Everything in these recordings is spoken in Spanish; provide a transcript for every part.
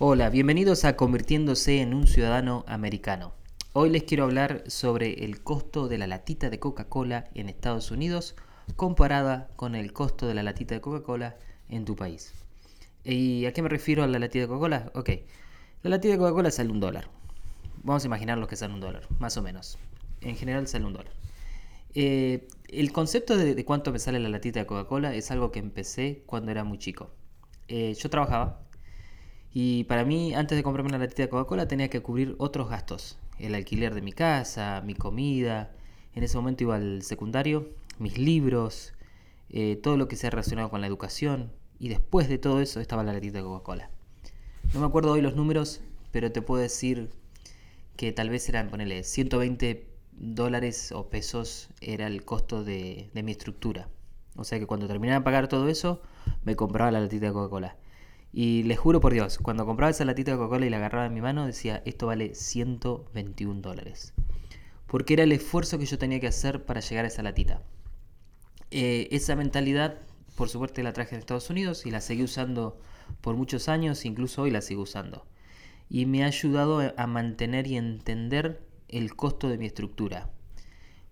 Hola, bienvenidos a Convirtiéndose en un Ciudadano Americano. Hoy les quiero hablar sobre el costo de la latita de Coca-Cola en Estados Unidos comparada con el costo de la latita de Coca-Cola en tu país. ¿Y a qué me refiero a la latita de Coca-Cola? Ok, la latita de Coca-Cola sale un dólar. Vamos a imaginar lo que sale un dólar, más o menos. En general sale un dólar. Eh, el concepto de, cuánto me sale la latita de Coca-Cola es algo que empecé cuando era muy chico. Eh, yo trabajaba y para mí, antes de comprarme una latita de Coca-Cola, tenía que cubrir otros gastos. El alquiler de mi casa, mi comida. En ese momento iba al secundario, mis libros, eh, todo lo que sea relacionado con la educación. Y después de todo eso estaba la latita de Coca-Cola. No me acuerdo hoy los números, pero te puedo decir que tal vez eran, ponele, 120 dólares o pesos era el costo de, de mi estructura. O sea que cuando terminaba de pagar todo eso, me compraba la latita de Coca-Cola. Y les juro por Dios, cuando compraba esa latita de Coca-Cola y la agarraba en mi mano, decía, esto vale 121 dólares. Porque era el esfuerzo que yo tenía que hacer para llegar a esa latita. Eh, esa mentalidad, por suerte, la traje en Estados Unidos y la seguí usando por muchos años, incluso hoy la sigo usando. Y me ha ayudado a mantener y entender el costo de mi estructura.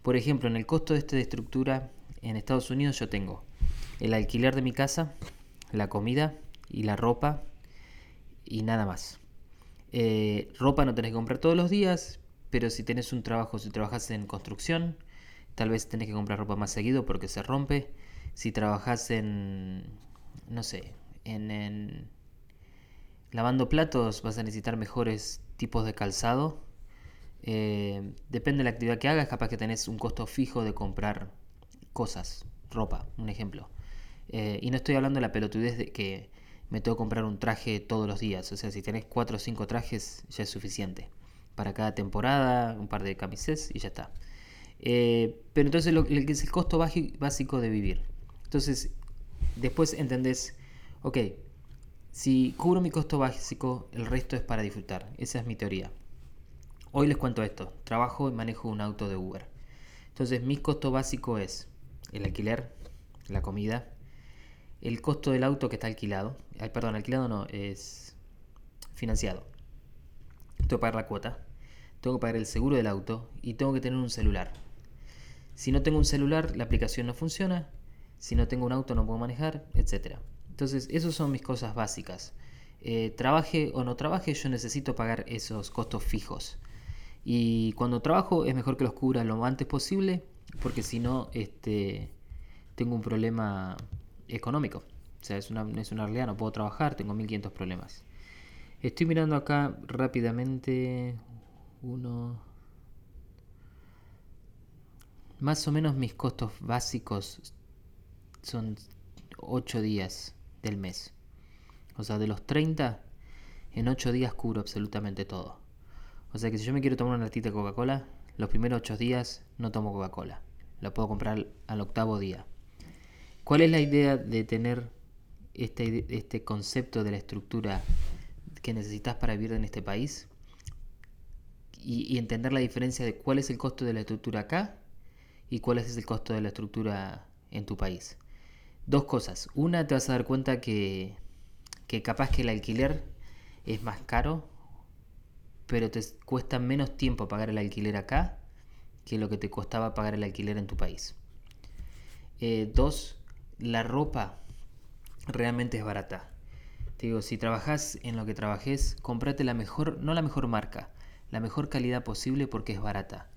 Por ejemplo, en el costo de esta estructura en Estados Unidos yo tengo el alquiler de mi casa, la comida, y la ropa y nada más. Eh, ropa no tenés que comprar todos los días, pero si tenés un trabajo, si trabajas en construcción, tal vez tenés que comprar ropa más seguido porque se rompe. Si trabajas en, no sé, en, lavando platos, vas a necesitar mejores tipos de calzado. Eh, depende de la actividad que hagas, capaz que tenés un costo fijo de comprar cosas, ropa, un ejemplo. Eh, y no estoy hablando de la pelotudez de que me tengo que comprar un traje todos los días. O sea, si tenés 4 o 5 trajes ya es suficiente. Para cada temporada, un par de camisetas y ya está. Eh, pero entonces lo que es el costo básico de vivir. Entonces, después entendés, ok, si cubro mi costo básico, el resto es para disfrutar. Esa es mi teoría. Hoy les cuento esto. Trabajo y manejo un auto de Uber. Entonces, mi costo básico es el alquiler, la comida, el costo del auto que está alquilado, perdón, alquilado no, es financiado. Tengo que pagar la cuota, tengo que pagar el seguro del auto y tengo que tener un celular. Si no tengo un celular, la aplicación no funciona. Si no tengo un auto, no puedo manejar, etc. Entonces, esas son mis cosas básicas. Eh, trabaje o no trabaje, yo necesito pagar esos costos fijos. Y cuando trabajo es mejor que los cubra lo antes posible, porque si no, este, tengo un problema económico. O sea, es una, es una realidad, no puedo trabajar, tengo 1500 problemas. Estoy mirando acá rápidamente uno... Más o menos mis costos básicos son 8 días del mes. O sea, de los 30, en 8 días cubro absolutamente todo. O sea que si yo me quiero tomar una latita de Coca-Cola, los primeros 8 días no tomo Coca-Cola. La puedo comprar al octavo día. ¿Cuál es la idea de tener este, este concepto de la estructura que necesitas para vivir en este país? Y, entender la diferencia de cuál es el costo de la estructura acá y cuál es el costo de la estructura en tu país. Dos cosas. Una, te vas a dar cuenta que, que capaz que el alquiler es más caro, pero te cuesta menos tiempo pagar el alquiler acá que lo que te costaba pagar el alquiler en tu país. Eh, dos, la ropa realmente es barata. Te digo, si trabajas en lo que trabajes, comprate la mejor, no la mejor marca, la mejor calidad posible porque es barata.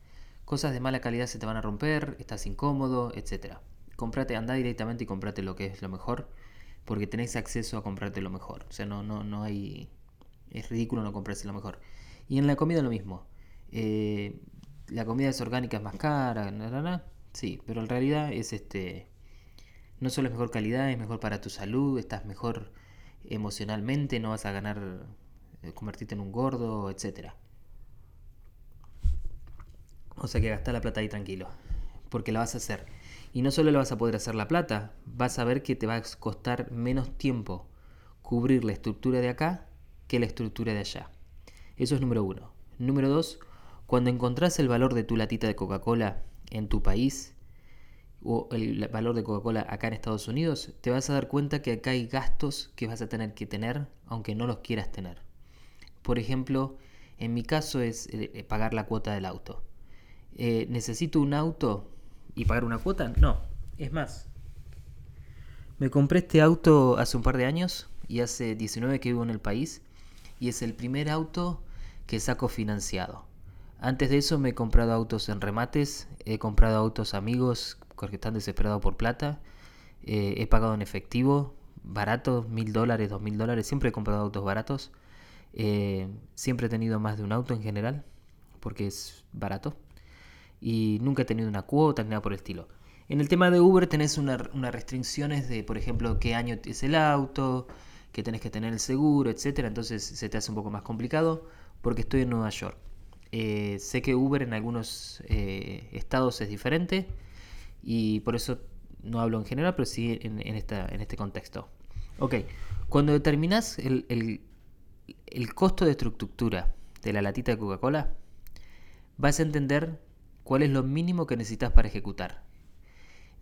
Cosas de mala calidad se te van a romper, estás incómodo, etc. Comprate, anda directamente y comprate lo que es lo mejor, porque tenés acceso a comprarte lo mejor. O sea, no, no, no hay. Es ridículo no comprarse lo mejor. Y en la comida lo mismo. Eh, la comida es orgánica, es más cara, sí, pero en realidad es este no solo es mejor calidad, es mejor para tu salud, estás mejor emocionalmente, no vas a ganar, eh, convertirte en un gordo, etc. O sea que gasta la plata ahí tranquilo, porque la vas a hacer. Y no solo le vas a poder hacer la plata, vas a ver que te va a costar menos tiempo cubrir la estructura de acá que la estructura de allá. Eso es número uno. Número dos, cuando encontrás el valor de tu latita de Coca-Cola en tu país, o el valor de Coca-Cola acá en Estados Unidos, te vas a dar cuenta que acá hay gastos que vas a tener que tener aunque no los quieras tener. por ejemplo, en mi caso es eh, pagar la cuota del auto. Eh, ¿Necesito un auto y pagar una cuota? No. Es más, me compré este auto hace un par de años y hace 19 que vivo en el país y es el primer auto que saco financiado. Antes de eso me he comprado autos en remates, he comprado autos amigos porque están desesperados por plata, eh, he pagado en efectivo, barato, mil dólares, dos mil dólares, siempre he comprado autos baratos, eh, siempre he tenido más de un auto en general porque es barato y nunca he tenido una cuota ni nada por el estilo. En el tema de Uber tenés unas restricciones de, por ejemplo, qué año es el auto, que tenés que tener el seguro, etcétera. Entonces se te hace un poco más complicado porque estoy en Nueva York. Eh, sé que Uber en algunos estados es diferente y por eso no hablo en general, pero sí en, esta, en este contexto. Ok, cuando determinas el, el, el costo de estructura de la latita de Coca-Cola, vas a entender cuál es lo mínimo que necesitas para ejecutar.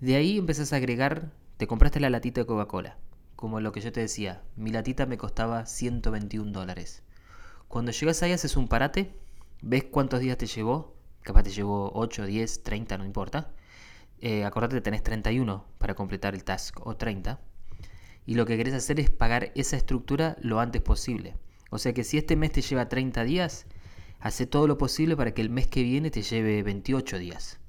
De ahí empezás a agregar, te compraste la latita de Coca-Cola, como lo que yo te decía, mi latita me costaba 121 dólares. Cuando llegas ahí haces un parate, ves cuántos días te llevó, capaz te llevó 8, 10, 30, no importa. Eh, acordate que tenés 31 para completar el task o 30. Y lo que querés hacer es pagar esa estructura lo antes posible. O sea que si este mes te lleva 30 días, hace todo lo posible para que el mes que viene te lleve 28 días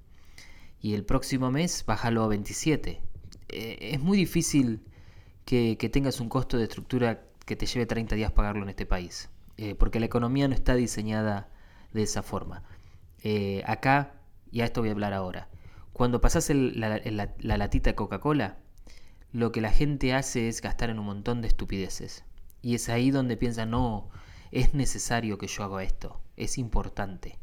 y el próximo mes bájalo a 27. Eh, es muy difícil que, tengas un costo de estructura que te lleve 30 días pagarlo en este país, eh, porque la economía no está diseñada de esa forma. Acá, y a esto voy a hablar ahora, cuando pasas la, la latita de Coca-Cola, lo que la gente hace es gastar en un montón de estupideces. Y es ahí donde piensa, no, es necesario que yo haga esto, es importante.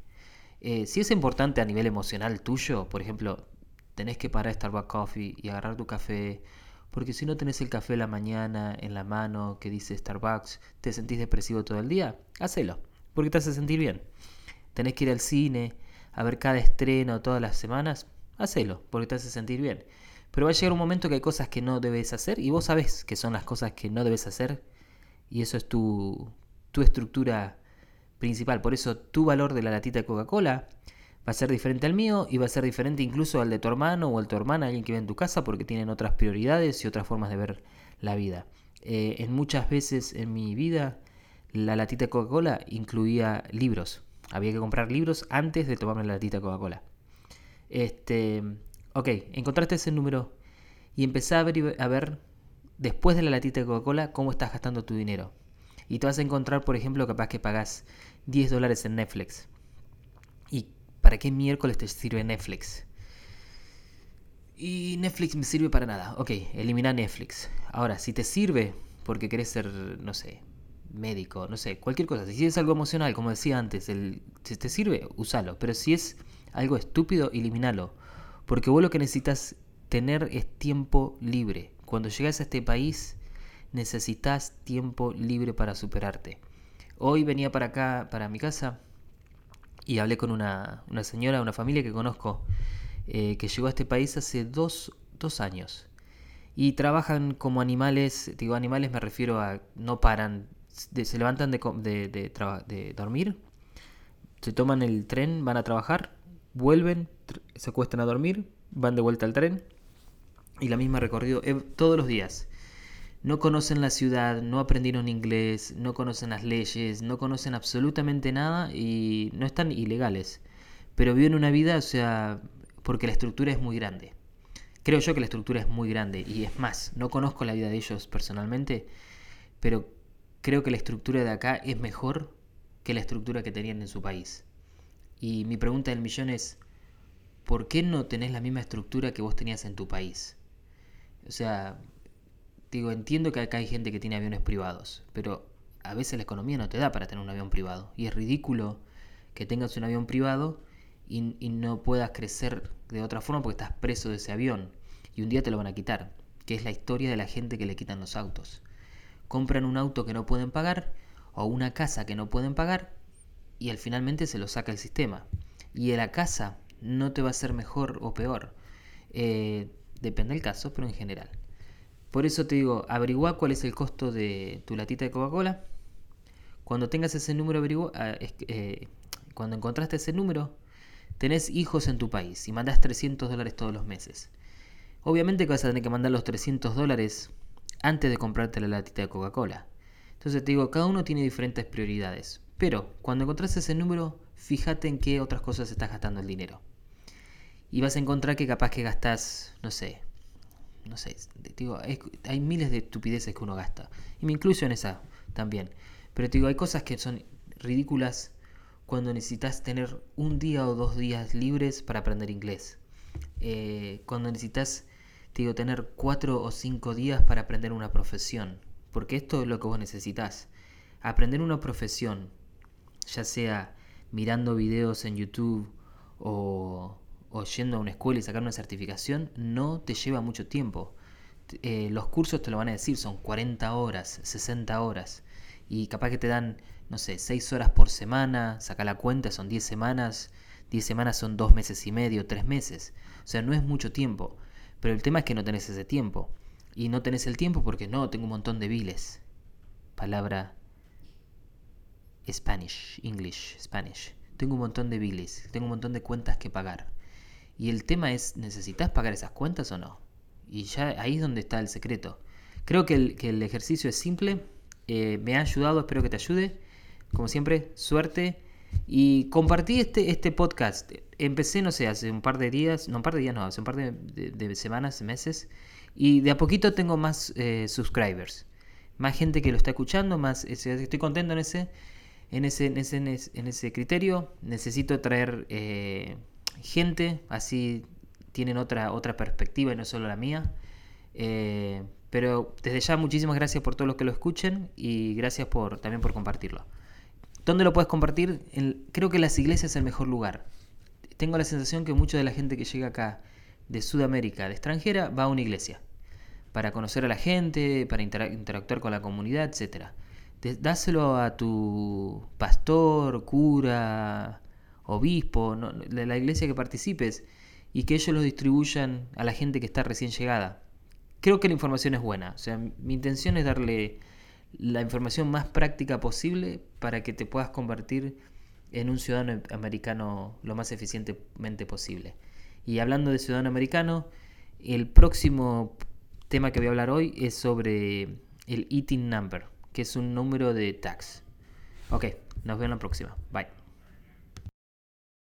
Eh, si es importante a nivel emocional tuyo, por ejemplo, tenés que parar Starbucks Coffee y agarrar tu café, porque si no tenés el café en la mañana en la mano que dice Starbucks, te sentís depresivo todo el día, hacelo, porque te hace sentir bien. Tenés que ir al cine, a ver cada estreno todas las semanas, hacelo, porque te hace sentir bien. Pero va a llegar un momento que hay cosas que no debes hacer y vos sabés que son las cosas que no debes hacer y eso es tu, tu estructura principal. Por eso tu valor de la latita de Coca-Cola va a ser diferente al mío y va a ser diferente incluso al de tu hermano o al tu hermana, alguien que vive en tu casa, porque tienen otras prioridades y otras formas de ver la vida. Eh, en muchas veces en mi vida, la latita de Coca-Cola incluía libros. Había que comprar libros antes de tomarme la latita de Coca-Cola. Este, ok, encontraste ese número y empecé a ver, a ver después de la latita de Coca-Cola cómo estás gastando tu dinero. Y te vas a encontrar, por ejemplo, capaz que pagas 10 dólares en Netflix. ¿Y para qué miércoles te sirve Netflix? Y Netflix me sirve para nada. Ok, elimina Netflix. Ahora, si te sirve porque querés ser, no sé, médico, no sé, cualquier cosa. Si es algo emocional, como decía antes, el, si te sirve, usalo. Pero si es algo estúpido, elimínalo. Porque vos lo que necesitas tener es tiempo libre. Cuando llegas a este país, necesitas tiempo libre para superarte. Hoy venía para acá, para mi casa, y hablé con una, señora, una familia que conozco, eh, que llegó a este país hace dos, años. Y trabajan como animales, digo animales me refiero a no paran, se levantan de, de, dormir, se toman el tren, van a trabajar, vuelven, se acuestan a dormir, van de vuelta al tren y la misma recorrido eh, todos los días no conocen la ciudad, no aprendieron inglés, no conocen las leyes, no conocen absolutamente nada y no están ilegales. Pero viven una vida, o sea, porque la estructura es muy grande. Creo yo que la estructura es muy grande y es más, no conozco la vida de ellos personalmente, pero creo que la estructura de acá es mejor que la estructura que tenían en su país. Y mi pregunta del millón es, ¿por qué no tenés la misma estructura que vos tenías en tu país? O sea, digo, entiendo que acá hay gente que tiene aviones privados, pero a veces la economía no te da para tener un avión privado. Y es ridículo que tengas un avión privado y, y, no puedas crecer de otra forma porque estás preso de ese avión. Y un día te lo van a quitar, que es la historia de la gente que le quitan los autos. Compran un auto que no pueden pagar o una casa que no pueden pagar y al finalmente se lo saca el sistema. Y la casa no te va a ser mejor o peor. Eh, depende del caso, pero en general. Por eso te digo, averigua cuál es el costo de tu latita de Coca-Cola, Cuando tengas ese número averiguado, ah, eh, cuando encontraste ese número, tenés hijos en tu país y mandás 300 dólares todos los meses. Obviamente que vas a tener que mandar los 300 dólares antes de comprarte la latita de Coca-Cola. Entonces te digo, cada uno tiene diferentes prioridades. Pero cuando encontrás ese número, fíjate en qué otras cosas estás gastando el dinero. Y vas a encontrar que capaz que gastas, no sé, no sé, digo, hay miles de estupideces que uno gasta. Y me incluyo en esa también. Pero te digo, hay cosas que son ridículas cuando necesitas tener un día o dos días libres para aprender inglés. Eh, cuando necesitas, digo, tener cuatro o cinco días para aprender una profesión. Porque esto es lo que vos necesitas. Aprender una profesión, ya sea mirando videos en YouTube o, yendo a una escuela y sacar una certificación, no te lleva mucho tiempo. Eh, los cursos te lo van a decir, son 40 horas, 60 horas. Y capaz que te dan, no sé, 6 horas por semana, saca la cuenta, son 10 semanas. 10 semanas son 2 meses y medio, 3 meses. O sea, no es mucho tiempo. Pero el tema es que no tenés ese tiempo. Y no tenés el tiempo porque no, tengo un montón de biles. Palabra Spanish, English, Spanish. Tengo un montón de biles, tengo un montón de cuentas que pagar. Y el tema es, ¿necesitas pagar esas cuentas o no? Y ya ahí es donde está el secreto. Creo que el, ejercicio es simple, eh, me ha ayudado, espero que te ayude. Como siempre, suerte. Y compartí este, este podcast. Empecé, no sé, hace un par de días, no un par de días, no, hace un par de, semanas, meses. Y de a poquito tengo más eh, subscribers. Más gente que lo está escuchando, más estoy contento en ese, en ese, en ese, en ese criterio. Necesito traer eh, gente, así tienen otra, otra perspectiva y no solo la mía. Eh, pero desde ya muchísimas gracias por todos los que lo escuchen y gracias por, también por compartirlo. ¿Dónde lo puedes compartir? creo que las iglesias es el mejor lugar. Tengo la sensación que mucha de la gente que llega acá de Sudamérica, de extranjera, va a una iglesia. Para conocer a la gente, para interactuar con la comunidad, etc. Dáselo a tu pastor, cura, obispo, de la iglesia que participes y que ellos lo distribuyan a la gente que está recién llegada. Creo que la información es buena. O sea, mi intención es darle la información más práctica posible para que te puedas convertir en un ciudadano americano lo más eficientemente posible. Y hablando de ciudadano americano, el próximo tema que voy a hablar hoy es sobre el eating number, que es un número de tax. Ok, nos vemos en la próxima. Bye.